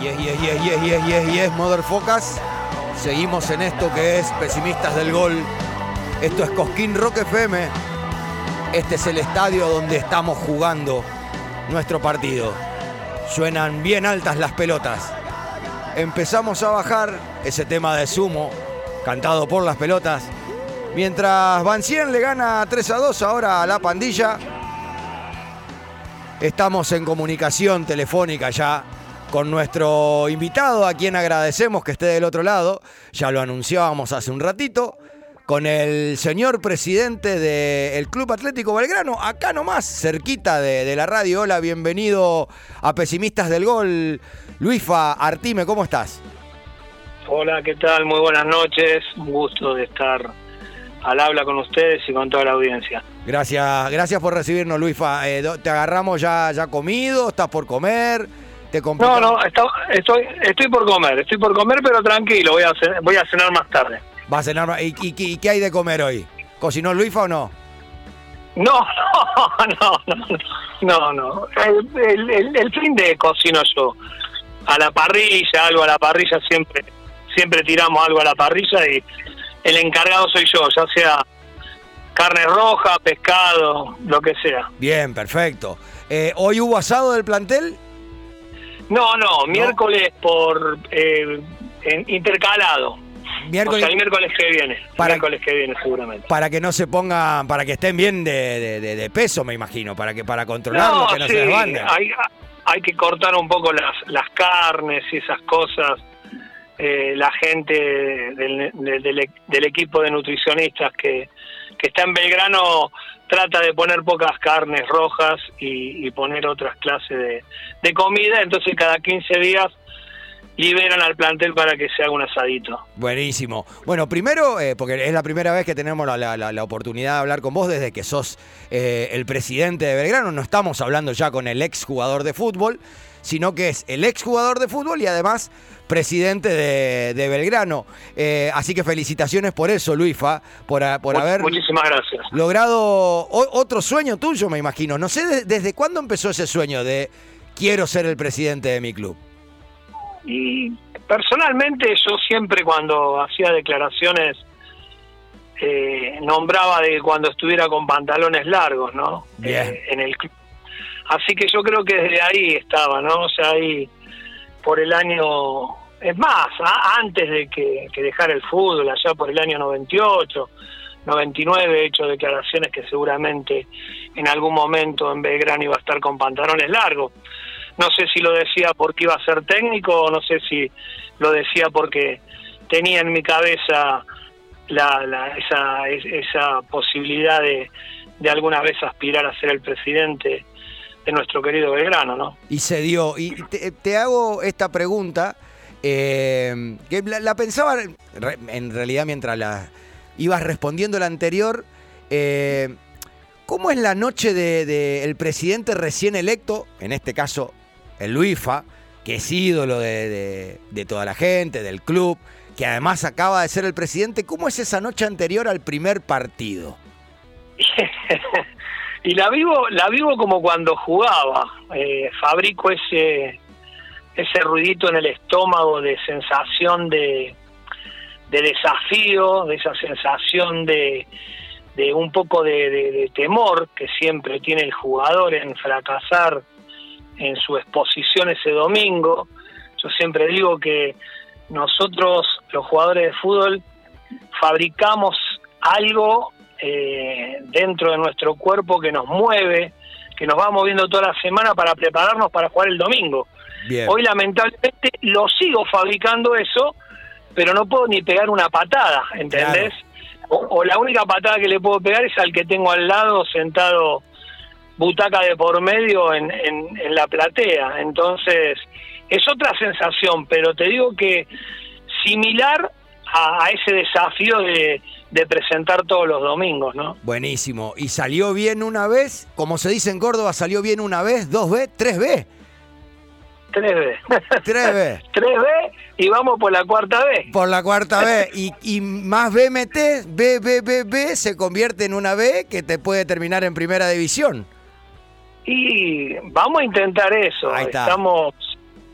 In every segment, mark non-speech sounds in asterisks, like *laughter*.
Yes, yes, yes, yes, yes, yes, yes, motherfuckers. Seguimos en esto que es Pesimistas del Gol. Esto es Cosquín Rock FM. Este es el estadio donde estamos jugando nuestro partido. Suenan bien altas las pelotas. Empezamos a bajar ese tema de sumo, cantado por las pelotas. Mientras Bancien le gana 3 a 2 ahora a la pandilla. Estamos en comunicación telefónica ya con nuestro invitado, a quien agradecemos que esté del otro lado. Ya lo anunciábamos hace un ratito. Con el señor presidente del Club Atlético Belgrano, acá nomás, cerquita de, de la radio. Hola, bienvenido a Pesimistas del Gol. Luifa Artime, ¿cómo estás? Hola, ¿qué tal? Muy buenas noches. Un gusto de estar al habla con ustedes y con toda la audiencia. Gracias, gracias por recibirnos, Luifa. Eh, ¿Te agarramos ya, ya comido? ¿Estás por comer? ¿Te No, no, está- estoy, estoy por comer, estoy por comer, pero tranquilo, voy a, ce- voy a cenar más tarde. Va a cenar. ¿Y, y- y qué hay de comer hoy? ¿Cocinó Luifa o no? No, *laughs* no, no, no, no, no. El, el- el- el fin de cocino yo. A la parrilla, algo a la parrilla, siempre, siempre tiramos algo a la parrilla y el encargado soy yo, ya sea carne roja, pescado, lo que sea. Bien, perfecto. Eh, ¿Hoy hubo asado del plantel? No, no, miércoles por eh, en- intercalado. Miércoles. O sea, el miércoles que viene. Para- Miércoles que viene, seguramente. Para que no se pongan, para que estén bien de, de- de- de peso, me imagino, para que para controlarlo, que no sí, se desbanden. hay, hay que cortar un poco las, las carnes y esas cosas. Eh, la gente del, del- del- del equipo de nutricionistas que, que está en Belgrano trata de poner pocas carnes rojas y, poner otras clases de, de comida. Entonces, cada 15 días liberan al plantel para que se haga un asadito. Buenísimo. Bueno, primero, eh, porque es la primera vez que tenemos la, la- la- la oportunidad de hablar con vos desde que sos eh, el presidente de Belgrano. No estamos hablando ya con el ex jugador de fútbol, sino que es el ex jugador de fútbol y además presidente de, de Belgrano. Eh, así que felicitaciones por eso, Luifa, por, por haber Muchísimas gracias. logrado o- otro sueño tuyo, me imagino. No sé de- desde cuándo empezó ese sueño de quiero ser el presidente de mi club. Y personalmente yo siempre cuando hacía declaraciones eh, nombraba de cuando estuviera con pantalones largos, ¿no? Bien. Eh, en el club. Así que yo creo que desde ahí estaba, ¿no? O sea, ahí por el año, es más, antes de que, que dejara el fútbol, allá por el año 98, 99, he hecho declaraciones que seguramente en algún momento en Belgrano iba a estar con pantalones largos. No sé si lo decía porque iba a ser técnico o no sé si lo decía porque tenía en mi cabeza la, la- esa, es- esa posibilidad de, de alguna vez aspirar a ser el presidente de nuestro querido Belgrano, ¿no? Y se dio. Y te, te hago esta pregunta, eh, que la, la pensaba en realidad mientras la ibas respondiendo la anterior. eh, ¿Cómo es la noche del de, el presidente recién electo, en este caso el Luifa, que es ídolo de, de- de toda la gente, del club, que además acaba de ser el presidente? ¿Cómo es esa noche anterior al primer partido? *laughs* y la vivo la vivo como cuando jugaba. Eh, fabrico ese ese ruidito en el estómago de sensación de de desafío de esa sensación de de un poco de, temor que siempre tiene el jugador en fracasar en su exposición ese domingo. Yo siempre digo que nosotros los jugadores de fútbol fabricamos algo eh, dentro de nuestro cuerpo que nos mueve, que nos va moviendo toda la semana para prepararnos para jugar el domingo. Bien. Hoy lamentablemente lo sigo fabricando eso, pero no puedo ni pegar una patada, ¿entendés? O, o la única patada que le puedo pegar es al que tengo al lado sentado butaca de por medio en, en, en la platea. Entonces, es otra sensación, pero te digo que similar a, a ese desafío de, de presentar todos los domingos, ¿no? Buenísimo. ¿Y salió bien una vez? Como se dice en Córdoba, ¿salió bien una vez, dos veces, tres veces? Tres veces. *laughs* Tres veces. Tres veces y vamos por la cuarta vez. Por la cuarta *laughs* vez. Y, y más B metés, B, B, B, B, se convierte en una B que te puede terminar en primera división. Y vamos a intentar eso. Ahí está. Estamos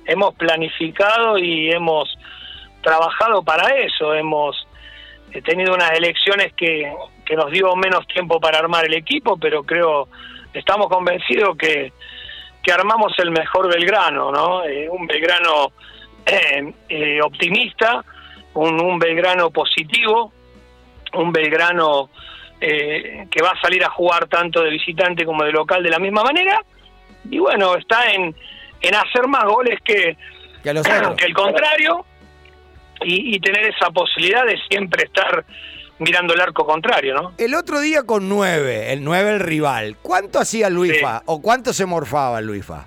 hemos planificado y hemos trabajado para eso, hemos eh, tenido unas elecciones que, que nos dio menos tiempo para armar el equipo, pero creo, estamos convencidos que, que armamos el mejor Belgrano, ¿no? Eh, un Belgrano eh, optimista, un, un Belgrano positivo, un Belgrano eh, que va a salir a jugar tanto de visitante como de local de la misma manera. Y bueno, está en, en hacer más goles que, que, los que el contrario y, y, tener esa posibilidad de siempre estar mirando el arco contrario, ¿no? El otro día con nueve, el nueve el rival, ¿cuánto hacía Luifa sí. o cuánto se morfaba Luifa?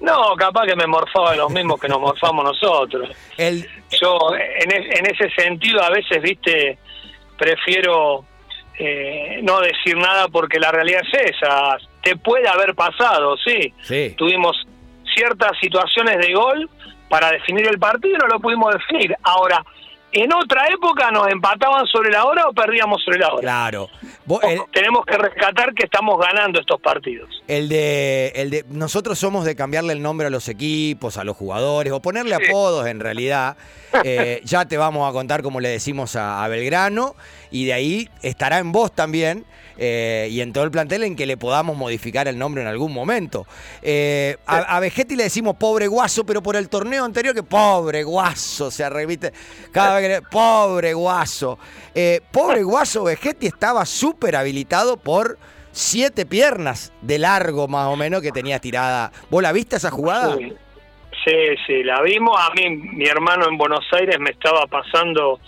No, capaz que me morfaba los mismos que nos morfamos nosotros. El... Yo en, en ese sentido a veces, viste, prefiero eh, no decir nada porque la realidad es esa. Te puede haber pasado, sí. sí. Tuvimos ciertas situaciones de gol para definir el partido no lo pudimos definir. Ahora, en otra época nos empataban sobre la hora o perdíamos sobre la hora. Claro. Vos, el, Tenemos que rescatar que estamos ganando estos partidos. El de, el de nosotros somos de cambiarle el nombre a los equipos, a los jugadores o ponerle sí. apodos en realidad. *laughs* Eh, ya te vamos a contar cómo le decimos a, a Belgrano y de ahí estará en vos también eh, y en todo el plantel en que le podamos modificar el nombre en algún momento. Eh, a, a, Vegetti le decimos pobre guaso, pero por el torneo anterior que pobre guaso, se repite cada vez que pobre guaso. Eh, pobre guaso Vegetti estaba súper habilitado por siete piernas de largo más o menos que tenía tirada. ¿Vos la viste esa jugada? Sí. Sí, sí, la vimos. A mí, mi hermano en Buenos Aires me estaba pasando,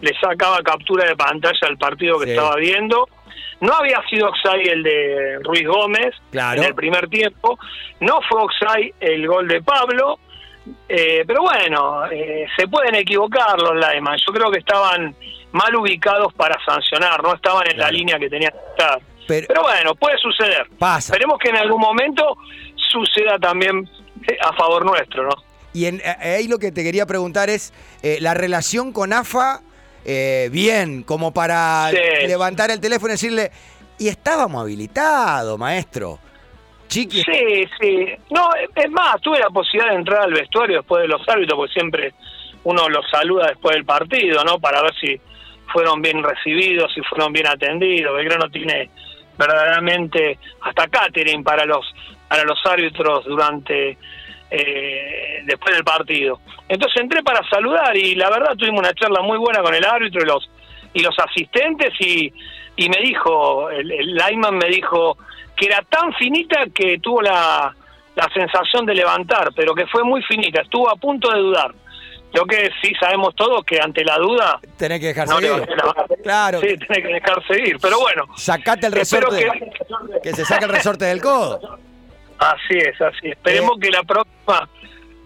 le sacaba captura de pantalla al partido que sí. estaba viendo no había sido Oxai el de Ruiz Gómez claro. en el primer tiempo, no fue Oxai el gol de Pablo, eh, pero bueno, eh, se pueden equivocar los Laiman. Yo creo que estaban mal ubicados para sancionar, no estaban en claro. la línea que tenían que estar. Pero, pero, bueno, puede suceder. Pasa. Esperemos que en algún momento suceda también eh, a favor nuestro, ¿no? Y en, ahí lo que te quería preguntar es, eh, la relación con AFA eh, bien, como para sí. levantar el teléfono y decirle, y estábamos habilitados, maestro. Chiqui. Sí, sí. No, es más, tuve la posibilidad de entrar al vestuario después de los árbitros, porque siempre uno los saluda después del partido, ¿no? Para ver si fueron bien recibidos, si fueron bien atendidos. Belgrano tiene verdaderamente hasta catering para los para los árbitros durante eh, después del partido. Entonces entré para saludar y la verdad tuvimos una charla muy buena con el árbitro y los y los asistentes y, y me dijo, el, el Lyman me dijo que era tan finita que tuvo la, la sensación de levantar, pero que fue muy finita, estuvo a punto de dudar. Lo que sí sabemos todos que ante la duda tenés que dejar no seguir. Claro. Sí, tenés que dejar seguir, pero bueno. Sacate el resorte. Que... que se saque el resorte del codo. Así es, así. Esperemos eh, que la próxima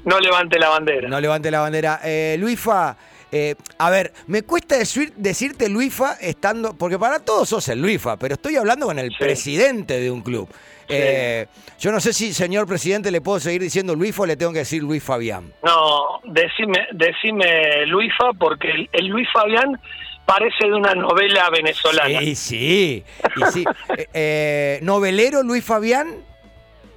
no levante la bandera. No levante la bandera. Eh, Luifa, eh, a ver, me cuesta decir, decirte Luifa estando, porque para todos sos el Luifa, pero estoy hablando con el sí. presidente de un club. Sí. Eh, yo no sé si, señor presidente, le puedo seguir diciendo Luifa o le tengo que decir Luis Fabián. No, decime, decime Luifa, porque el, el Luis Fabián parece de una novela venezolana. Sí, sí. Y sí. *laughs* eh, ¿Novelero Luis Fabián?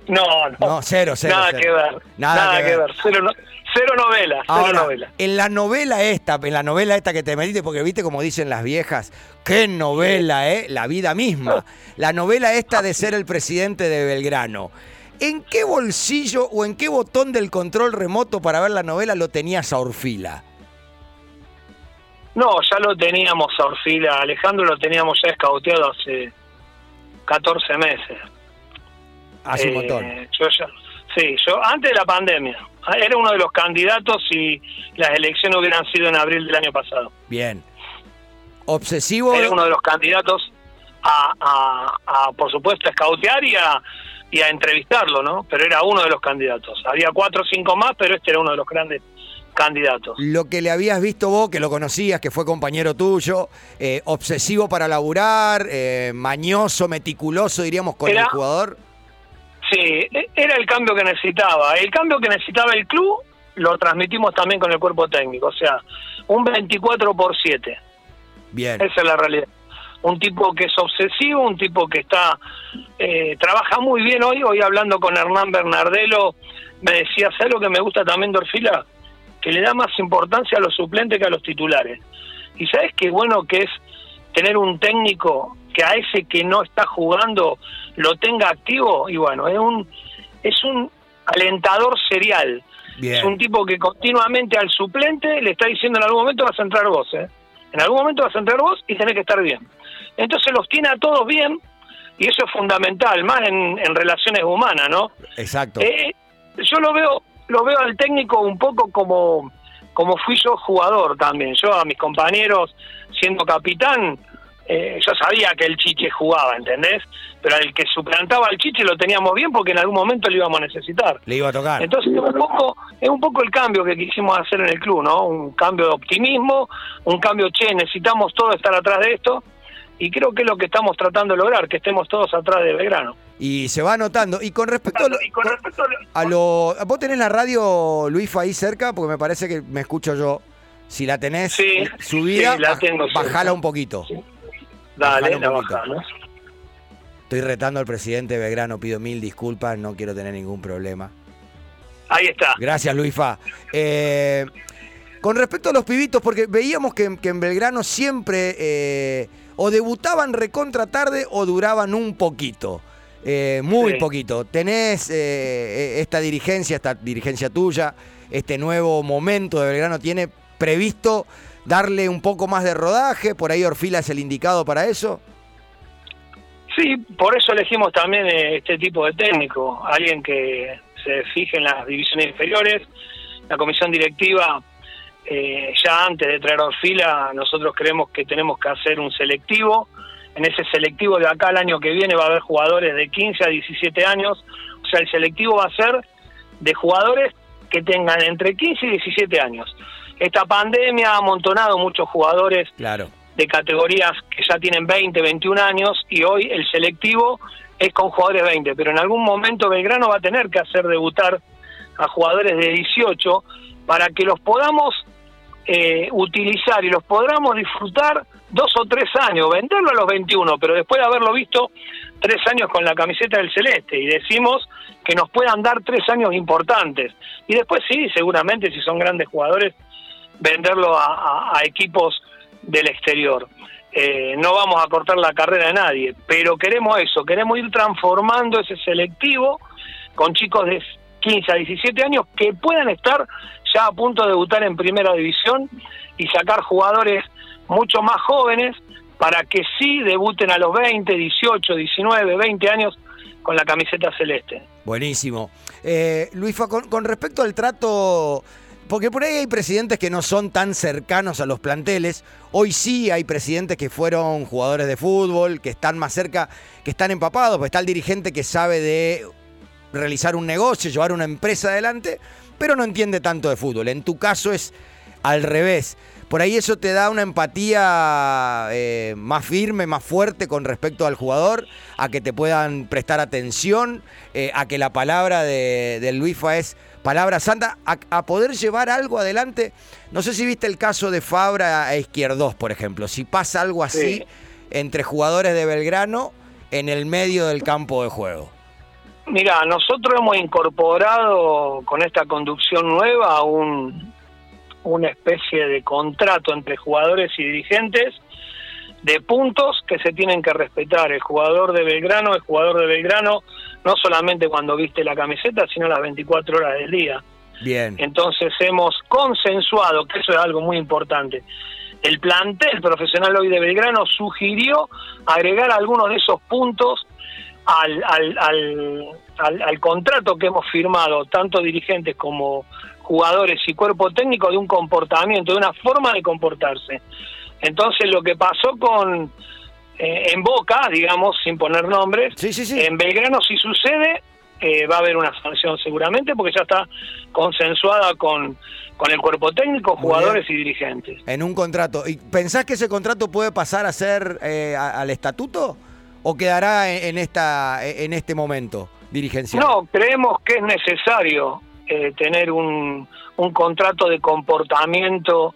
No, no. No, cero, cero. Nada cero. que ver. Nada, Nada que, ver. Cero, no, cero novela. Ahora, cero novela. En la novela esta, en la novela esta que te metiste, porque viste como dicen las viejas, qué novela, ¿eh? La vida misma. *laughs* La novela esta de ser el presidente de Belgrano. ¿En qué bolsillo o en qué botón del control remoto para ver la novela lo tenías a Orfila? No, ya lo teníamos a Orfila. Alejandro lo teníamos ya escauteado hace 14 meses. Hace eh, un montón. Yo sí, yo antes de la pandemia. Era uno de los candidatos y las elecciones hubieran sido en abril del año pasado. Bien. Obsesivo. Era uno de los candidatos a, a, a por supuesto, a escautear y a, y a entrevistarlo, ¿no? Pero era uno de los candidatos. Había cuatro o cinco más, pero este era uno de los grandes candidatos. Lo que le habías visto vos, que lo conocías, que fue compañero tuyo, eh, obsesivo para laburar, eh, mañoso, meticuloso, diríamos, con era, el jugador. Sí, e, era el cambio que necesitaba. El cambio que necesitaba el club lo transmitimos también con el cuerpo técnico. O sea, un 24 por 7. Bien. Esa es la realidad. un tipo que es obsesivo, un tipo que está eh, trabaja muy bien hoy. Hoy hablando con Hernán Bernardelo, me decía, ¿sabes lo que me gusta también de Orfila? Que le da más importancia a los suplentes que a los titulares. Y sabes qué bueno que es tener un técnico que a ese que no está jugando lo tenga activo y bueno, es un es un alentador serial. Es un tipo que continuamente al suplente le está diciendo en algún momento vas a entrar vos, ¿eh? En algún momento vas a entrar vos y tenés que estar bien. Entonces los tiene a todos bien y eso es fundamental, más en, relaciones humanas, ¿no? Exacto. Eh, yo lo veo, lo veo al técnico un poco como, como fui yo jugador también. Yo a mis compañeros, siendo capitán, eh, yo sabía que el Chiche jugaba, ¿entendés? Pero el que suplantaba al Chiche lo teníamos bien porque en algún momento lo íbamos a necesitar. Le iba a tocar. Entonces es un poco, es un poco el cambio que quisimos hacer en el club, ¿no? Un cambio de optimismo, un cambio, che, necesitamos todos estar atrás de esto y creo que es lo que estamos tratando de lograr, que estemos todos atrás de Belgrano. Y se va notando. Y con respecto, a, lo, ¿Vos tenés la radio, Luis, ahí cerca? Porque me parece que me escucho yo. Si la tenés subida, bajala un poquito. Dale, la bajamos. Estoy retando al presidente Belgrano, pido mil disculpas, no quiero tener ningún problema. Ahí está. Gracias, Luifa. Eh, con respecto a los pibitos, porque veíamos que, en Belgrano siempre eh, o debutaban recontra tarde o duraban un poquito. Eh, muy poquito. Tenés esta dirigencia, esta dirigencia tuya, este nuevo momento de Belgrano, ¿tiene previsto darle un poco más de rodaje? ¿Por ahí Orfila es el indicado para eso? Sí, por eso elegimos también eh, este tipo de técnico, alguien que se fije en las divisiones inferiores. La comisión directiva, eh, ya antes de traer Orfila, nosotros creemos que tenemos que hacer un selectivo. En ese selectivo de acá al año que viene va a haber jugadores de 15 a 17 años. O sea, el selectivo va a ser de jugadores que tengan entre 15 y 17 años. Esta pandemia ha amontonado muchos jugadores de categorías que ya tienen 20, 21 años y hoy el selectivo es con jugadores 20, pero en algún momento Belgrano va a tener que hacer debutar a jugadores de 18 para que los podamos eh, utilizar y los podamos disfrutar dos o tres años, venderlo a los 21, pero después de haberlo visto tres años con la camiseta del Celeste y decimos que nos puedan dar tres años importantes. Y después sí, seguramente si son grandes jugadores, venderlo a, equipos del exterior. Eh, no vamos a cortar la carrera de nadie, pero queremos eso, queremos ir transformando ese selectivo con chicos de 15 a 17 años que puedan estar ya a punto de debutar en primera división y sacar jugadores mucho más jóvenes para que sí debuten a los 20, 18, 19, 20 años con la camiseta celeste. Buenísimo. Eh, Luifa, con respecto al trato porque por ahí hay presidentes que no son tan cercanos a los planteles. Hoy sí hay presidentes que fueron jugadores de fútbol, que están más cerca, que están empapados. Pues está el dirigente que sabe de realizar un negocio, llevar una empresa adelante, pero no entiende tanto de fútbol. En tu caso es al revés. Por ahí eso te da una empatía eh, más firme, más fuerte con respecto al jugador, a que te puedan prestar atención, eh, a que la palabra de, de Luifa es palabra santa, a, poder llevar algo adelante. No sé si viste el caso de Fabra a Izquierdos, por ejemplo. Si pasa algo así entre jugadores de Belgrano en el medio del campo de juego. Mira, nosotros hemos incorporado con esta conducción nueva un, una especie de contrato entre jugadores y dirigentes de puntos que se tienen que respetar. El jugador de Belgrano es jugador de Belgrano no solamente cuando viste la camiseta, sino las 24 horas del día. Bien. Entonces hemos consensuado, que eso es algo muy importante. El plantel profesional hoy de Belgrano sugirió agregar algunos de esos puntos al, al, al, al, contrato que hemos firmado, tanto dirigentes como jugadores y cuerpo técnico, de un comportamiento, de una forma de comportarse. Entonces lo que pasó con eh, en Boca, digamos, sin poner nombres, en Belgrano si sucede eh, va a haber una sanción seguramente porque ya está consensuada con, con el cuerpo técnico, jugadores y dirigentes. En un contrato. ¿Y pensás que ese contrato puede pasar a ser eh, al estatuto o quedará en, esta en este momento dirigencial? No, creemos que es necesario tener un, un contrato de comportamiento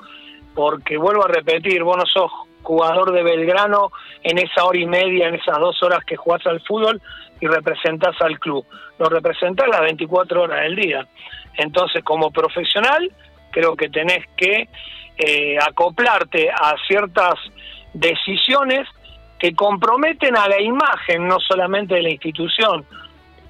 porque vuelvo a repetir, vos no sos jugador de Belgrano en esa hora y media, en esas dos horas que jugás al fútbol y representás al club. Lo representás las 24 horas del día. Entonces, como profesional, creo que tenés que eh, acoplarte a ciertas decisiones que comprometen a la imagen, no solamente de la institución.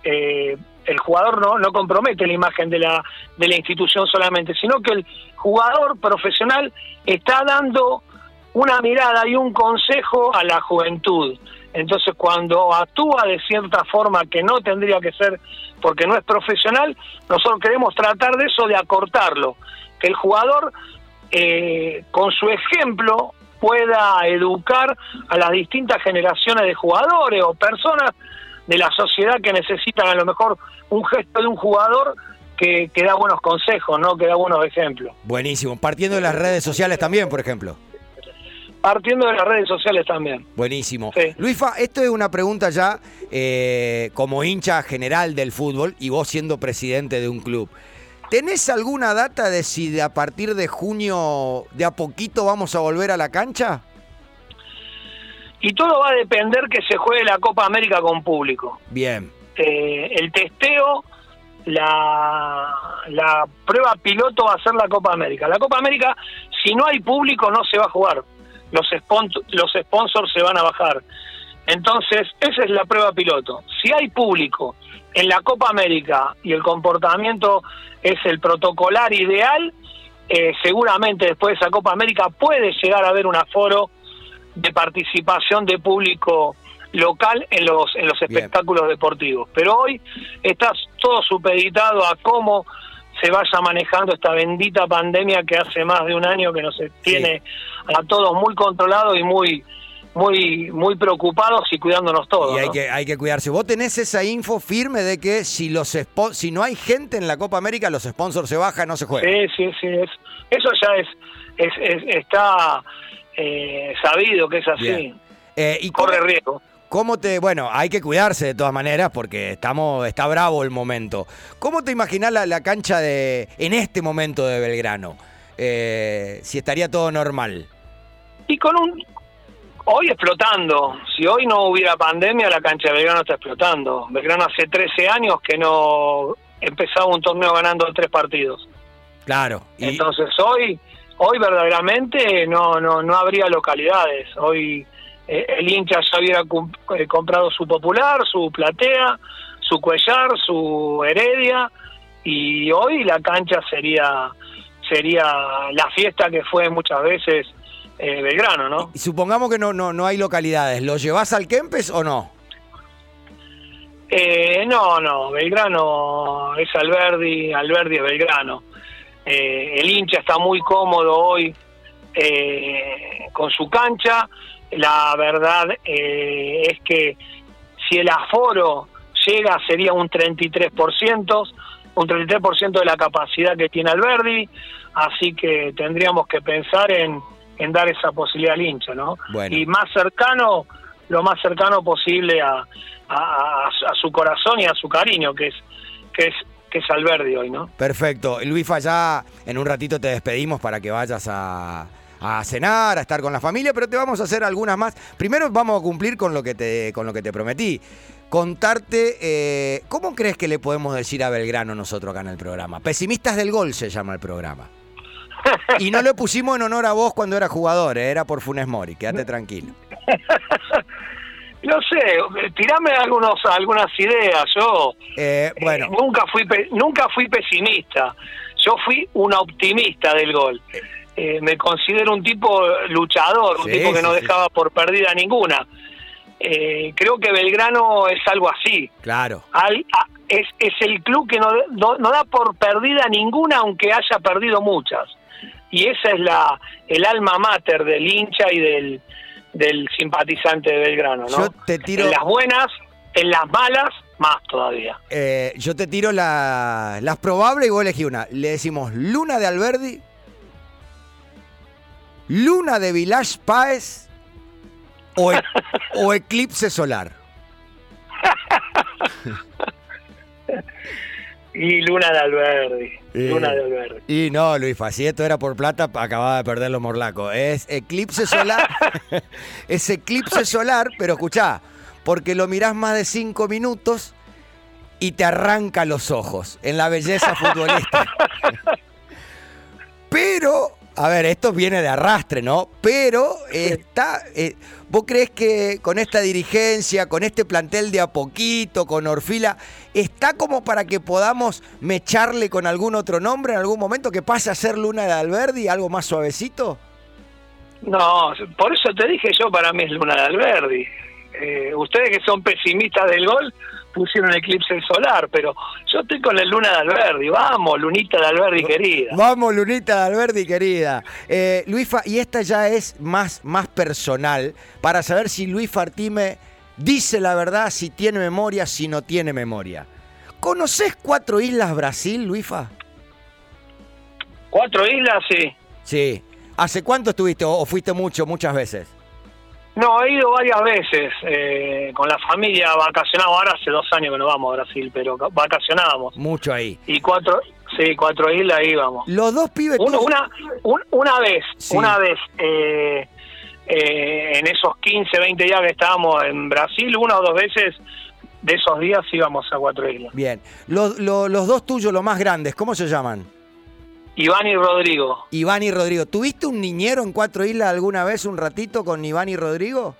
Eh, el jugador no, no compromete la imagen de la, de la institución solamente, sino que el jugador profesional está dando una mirada y un consejo a la juventud. Entonces, cuando actúa de cierta forma que no tendría que ser porque no es profesional, nosotros queremos tratar de eso, de acortarlo, que el jugador eh, con su ejemplo pueda educar a las distintas generaciones de jugadores o personas de la sociedad que necesitan a lo mejor un gesto de un jugador que, que da buenos consejos, ¿no? que da buenos ejemplos. Buenísimo. Partiendo de las redes sociales también, por ejemplo. Partiendo de las redes sociales también. Buenísimo. Sí. Luisfa, esto es una pregunta ya eh, como hincha general del fútbol y vos siendo presidente de un club. ¿Tenés alguna data de si a partir de junio de a poquito vamos a volver a la cancha? Y todo va a depender que se juegue la Copa América con público. Bien, Eh, el testeo, la, la prueba piloto va a ser la Copa América. La Copa América, si no hay público, no se va a jugar. Los, spon- los sponsors se van a bajar. Entonces, esa es la prueba piloto. Si hay público en la Copa América y el comportamiento es el protocolar ideal, eh, seguramente después de esa Copa América puede llegar a haber un aforo de participación de público local en los en los Bien. espectáculos deportivos. Pero hoy está todo supeditado a cómo se vaya manejando esta bendita pandemia que hace más de un año que nos tiene a todos muy controlados y muy muy muy preocupados y cuidándonos todos. y hay ¿no? que, hay que cuidarse. ¿Vos tenés esa info firme de que si los si no hay gente en la Copa América, los sponsors se bajan, no se juega? Sí, sí, sí. Es, eso ya es, es, es- está eh, sabido que es así. Eh, ¿y cómo, Corre riesgo. cómo te, bueno, hay que cuidarse de todas maneras porque estamos, está bravo el momento. ¿Cómo te imaginás la, la cancha de, en este momento de Belgrano? Eh, si estaría todo normal. Y con un. Hoy explotando. Si hoy no hubiera pandemia, la cancha de Belgrano está explotando. Belgrano hace 13 años que no empezaba un torneo ganando tres partidos. Claro. Y, Entonces hoy, hoy verdaderamente no, no, no habría localidades. Hoy eh, el hincha ya hubiera eh, comprado su popular, su platea, su cuellar, su heredia, y hoy la cancha sería sería la fiesta que fue muchas veces eh, Belgrano, ¿no? y supongamos que no, no, no hay localidades. ¿Lo llevas al Kempes o no? Eh, no, no, Belgrano es Alberdi, Alberdi es Belgrano. Eh, el hincha está muy cómodo hoy eh, con su cancha. La verdad eh, es que si el aforo llega sería un 33%, un 33% de la capacidad que tiene Alberdi, así que tendríamos que pensar en, en dar esa posibilidad al hincha, ¿no? Bueno. Y más cercano, lo más cercano posible a, a, a- a su corazón y a su cariño, que es que es que es Alberdi hoy, ¿no? Perfecto. Luifa, ya en un ratito te despedimos para que vayas a, a cenar, a estar con la familia, pero te vamos a hacer algunas más. Primero vamos a cumplir con lo que te, con lo que te prometí. Contarte, eh, ¿cómo crees que le podemos decir a Belgrano nosotros acá en el programa? Pesimistas del gol se llama el programa. Y no lo pusimos en honor a vos cuando era jugador, eh, era por Funes Mori, quédate tranquilo. *laughs* No sé, tirame algunos algunas ideas. Yo Eh, eh, bueno, nunca fui pe- nunca fui pesimista. Yo fui un optimista del gol. Eh, me considero un tipo luchador, un tipo que no sí. dejaba por perdida ninguna. Eh, creo que Belgrano es algo así. claro. Al- a- es, es el club que no, no, no da por perdida ninguna, aunque haya perdido muchas. Y esa es la el alma mater del hincha y del, del simpatizante de Belgrano, ¿no? Yo te tiro- En las buenas, en las malas, más todavía. Eh, yo te tiro la- las probables y vos elegí una. Le decimos Luna de Alberdi, Luna de Village Páez o, e- *laughs* o Eclipse Solar. *laughs* Y Luna de Alberdi. Luna de Alberdi. Y no, Luifa, si esto era por plata, acababa de perder los morlacos. Es eclipse solar. *laughs* es eclipse solar, pero escuchá, porque lo mirás más de cinco minutos y te arranca los ojos en la belleza futbolista. *laughs* Pero, a ver, esto viene de arrastre, ¿no? Pero está. Eh, ¿Vos crees que con esta dirigencia, con este plantel de a poquito, con Orfila, está como para que podamos mecharle con algún otro nombre en algún momento que pase a ser Luna de Alberdi, algo más suavecito? No, por eso te dije yo, para mí es Luna de Alberdi. Eh, ustedes que son pesimistas del gol, pusieron eclipse solar, pero yo estoy con la luna de Alberdi. Vamos, lunita de Alberdi querida. Vamos, lunita de Alberdi querida. Eh, y esta ya es más, más personal, para saber si Luis Fartime dice la verdad, si tiene memoria, si no tiene memoria. ¿Conoces Cuatro Islas Brasil, Luifa? ¿Cuatro islas, sí? Sí. ¿Hace cuánto estuviste o fuiste mucho, muchas veces? No, he ido varias veces eh, con la familia, vacacionamos. Ahora hace dos años que no vamos a Brasil, pero vacacionábamos. Mucho ahí. Y cuatro, sí, cuatro islas íbamos. Los dos pibes. una, una vez, una vez, eh, eh, en esos 15, 20 días que estábamos en Brasil, una o dos veces de esos días íbamos a cuatro islas. Bien. Los, los dos tuyos, los más grandes, ¿cómo se llaman? Iván y Rodrigo. Iván y Rodrigo. ¿Tuviste un niñero en Cuatro Islas alguna vez un ratito con Iván y Rodrigo?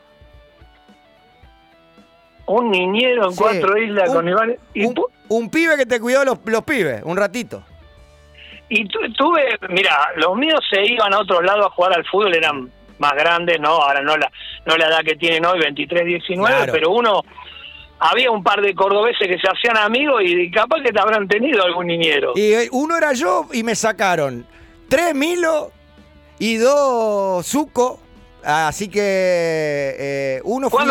Un niñero en Cuatro Islas con Iván y un, un, pibe que te cuidó los, los pibes, un ratito. Y tuve, mira, los míos se iban a otro lado a jugar al fútbol, eran más grandes, ¿no? Ahora no la, no la edad que tienen hoy, 23, 19, pero uno había un par de cordobeses que se hacían amigos y capaz que te habrán tenido algún niñero. Y eh, uno era yo y me sacaron tres Milo y dos Zuco. Así que eh, uno fue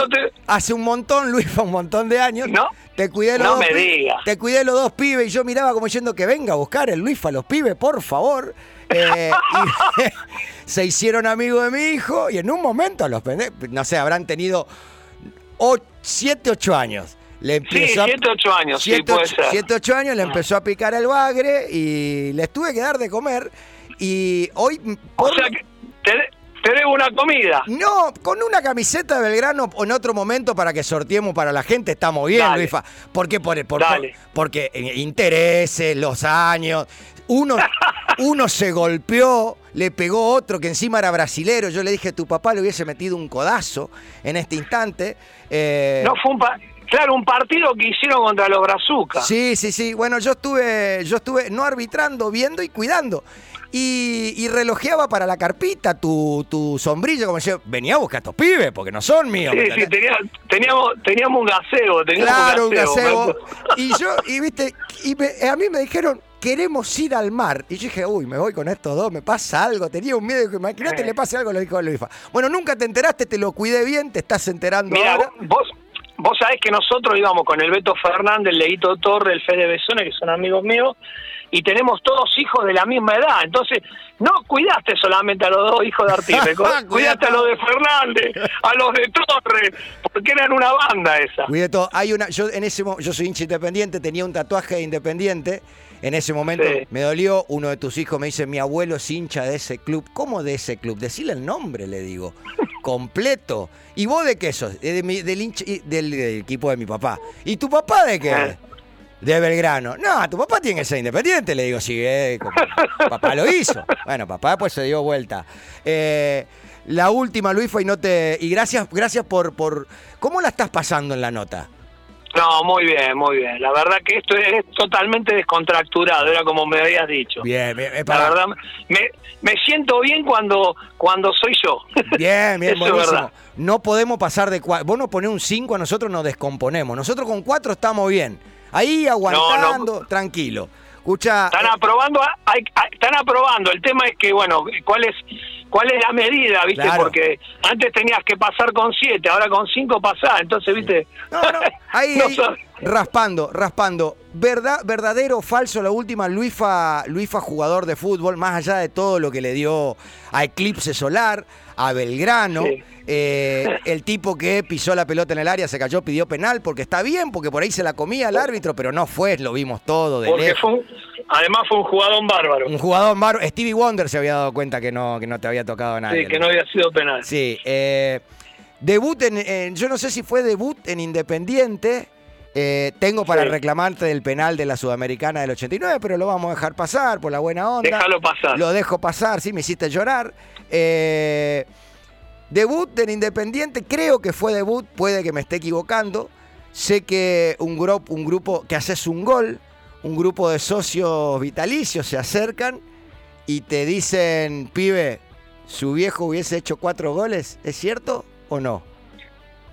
hace un montón, *laughs* Luis, fue un montón de años. No, te cuidé los no dos me digas. Te cuidé los dos pibes y yo miraba como diciendo que venga a buscar el Luis a los pibes, por favor. Eh, *laughs* *laughs* se hicieron amigos de mi hijo y en un momento los no sé, habrán tenido 7, 8 años. Le empezó sí, 7, 8 años, 7, sí, puede 7, 8 años le empezó a picar el bagre y les tuve que dar de comer. Y hoy. O sea que te, debo una comida. No, con una camiseta de Belgrano en otro momento para que sorteemos para la gente, estamos bien, Luifa. ¿Por qué? Por, por, porque intereses, los años. Uno, *laughs* uno se golpeó, le pegó otro que encima era brasilero. Yo le dije, tu papá le hubiese metido un codazo en este instante. Eh, no fue un claro un partido que hicieron contra los Brazucas. Sí, sí, sí. Bueno, yo estuve, yo estuve no arbitrando, viendo y cuidando. Y, relojeaba para la carpita tu, tu sombrilla, como decía, venía a buscar a estos pibes, porque no son míos. Sí, sí, teníamos, teníamos un gaseo, teníamos claro, un gaseo. y yo, y viste, y a mí me dijeron, queremos ir al mar. Y yo dije, uy, me voy con estos dos, me pasa algo. Tenía un miedo, que imagínate, le pase algo, lo dijo Luifa. Bueno, nunca te enteraste, te lo cuidé bien, te estás enterando ahora. Vos, vos sabés que nosotros íbamos con el Beto Fernández, el Leito Torre, el Fede Besone, que son amigos míos, y tenemos todos hijos de la misma edad. Entonces, no cuidaste solamente a los dos hijos de Artime, *laughs* cuidaste a los de Fernández, a los de Torre, porque eran una banda esa. Cuidé todo. Hay una, yo en ese yo soy hincha independiente, tenía un tatuaje de independiente en ese momento me dolió, uno de tus hijos me dice, mi abuelo es hincha de ese club. ¿Cómo de ese club? Decirle el nombre, le digo. *laughs* Completo. ¿Y vos de qué sos? del, hincha, del, equipo de mi papá. ¿Y tu papá de qué? Ah. De Belgrano. No, tu papá tiene que ser independiente, le digo, sí, eh, papá lo hizo. Bueno, papá pues se dio vuelta. Eh, la última, Luis, fue y no te. Y gracias, gracias por, por. ¿Cómo la estás pasando en la nota? No, muy bien, muy bien. La verdad que esto es totalmente descontracturado, era como me habías dicho. Bien, bien. La verdad, me, me siento bien cuando, cuando soy yo. Bien, *laughs* bien, buenísimo. No podemos pasar de cuatro. Vos nos ponés un 5, a nosotros nos descomponemos. Nosotros con cuatro estamos bien. Ahí aguantando, tranquilo. Escucha. Están eh, aprobando, hay, están aprobando. El tema es que, bueno, ¿cuál es cuál es la medida, viste? Porque antes tenías que pasar con siete, ahora con cinco pasás, entonces, viste. No, no, ahí, *laughs* Raspando, raspando. ¿Verdad, ¿Verdadero o falso la última Luifa, Luifa jugador de fútbol, más allá de todo lo que le dio a Eclipse Solar, a Belgrano? Sí. eh, el tipo que pisó la pelota en el área se cayó, pidió penal, porque está bien, porque por ahí se la comía el árbitro, pero no fue, lo vimos todo de Porque fue un- además fue un jugador bárbaro. Un jugador malo. Stevie Wonder se había dado cuenta que no, que no te había tocado a nadie. Sí, que no había sido penal. Sí, eh, debut en, en- Yo no sé si fue debut en Independiente. Eh, tengo para Sí. reclamarte del penal de la Sudamericana del 89, pero lo vamos a dejar pasar por la buena onda. Déjalo pasar. Lo dejo pasar, sí, me hiciste llorar. Eh, debut en Independiente, creo que fue debut, puede que me esté equivocando. Sé que un, grupo un grupo que haces un gol, un grupo de socios vitalicios se acercan y te dicen, pibe, su viejo hubiese hecho cuatro goles, ¿es cierto o no?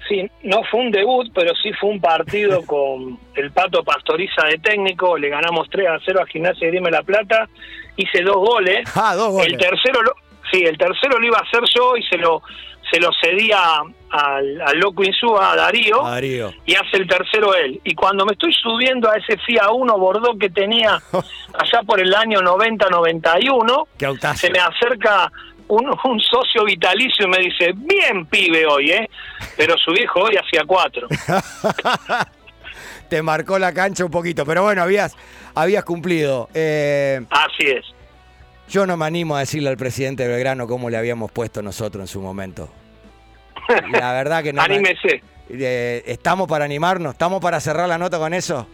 Sí, no fue un debut, pero sí fue un partido *laughs* con el Pato Pastoriza de técnico. Le ganamos 3 a 0 a Gimnasia de Grima La Plata. Hice dos goles. Ah, dos goles. El tercero, lo, sí, el tercero lo iba a hacer yo y se lo se lo cedía al, al loco Insúa, a Darío, Darío. y hace el tercero él. Y cuando me estoy subiendo a ese FIA 1 Bordeaux que tenía *laughs* allá por el año 90-91, Qué autazo. se me acerca un, un socio vitalicio y me dice, bien pibe hoy, ¿eh? Pero su viejo hoy hacía cuatro. *laughs* Te marcó la cancha un poquito, pero bueno, habías, habías cumplido. Eh, Así es. yo no me animo a decirle al presidente de Belgrano cómo le habíamos puesto nosotros en su momento. *laughs* La verdad que no. me- Anímese. Eh, ¿Estamos para animarnos? ¿Estamos para cerrar la nota con eso?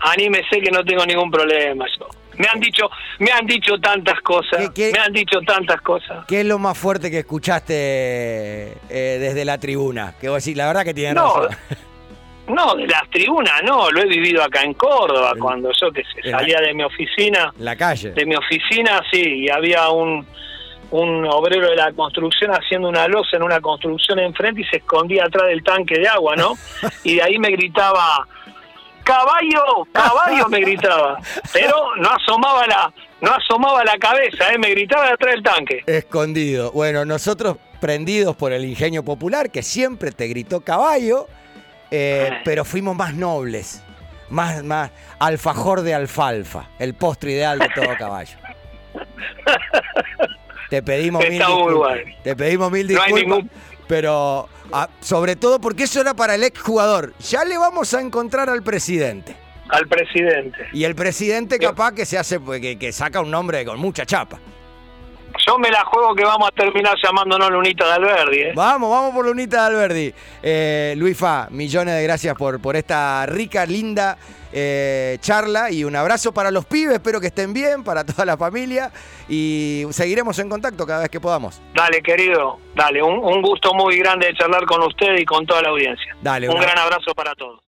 Anímese que no tengo ningún problema yo. Me han dicho, me han dicho tantas cosas, ¿Qué- qué? me han dicho tantas cosas. ¿Qué es lo más fuerte que escuchaste eh, desde la tribuna? Que vos decís, la verdad que tienen No, razón. *laughs* no, de las tribunas no, lo he vivido acá en Córdoba, El- cuando yo que sé, salía de mi oficina, la calle. de mi oficina, sí, y había un, un obrero de la construcción haciendo una losa en una construcción enfrente y se escondía atrás del tanque de agua, ¿no? *laughs* Y de ahí me gritaba, caballo, caballo me gritaba, pero no asomaba la, no asomaba la cabeza, ¿eh? me gritaba de atrás del tanque. Escondido. Bueno, nosotros prendidos por el ingenio popular, que siempre te gritó caballo, eh, Ay. pero fuimos más nobles. Más, más alfajor de alfalfa, el postre ideal de todo caballo. *laughs* Te pedimos mil disculpas. Te pedimos mil No hay disculpas. ningún- Pero sobre todo porque eso era para el exjugador. Ya le vamos a encontrar al presidente. Al presidente. Y el presidente capaz que se hace, pues, que, que saca un nombre con mucha chapa. Yo me la juego que vamos a terminar llamándonos Lunita de Alberdi, ¿eh? Vamos, vamos por Lunita de Alberdi. Eh, Luis Fa, millones de gracias por, por esta rica, linda eh, charla y un abrazo para los pibes. Espero que estén bien, para toda la familia. Y seguiremos en contacto cada vez que podamos. Dale, querido, dale, un, un gusto muy grande de charlar con usted y con toda la audiencia. Dale, un una- gran abrazo para todos.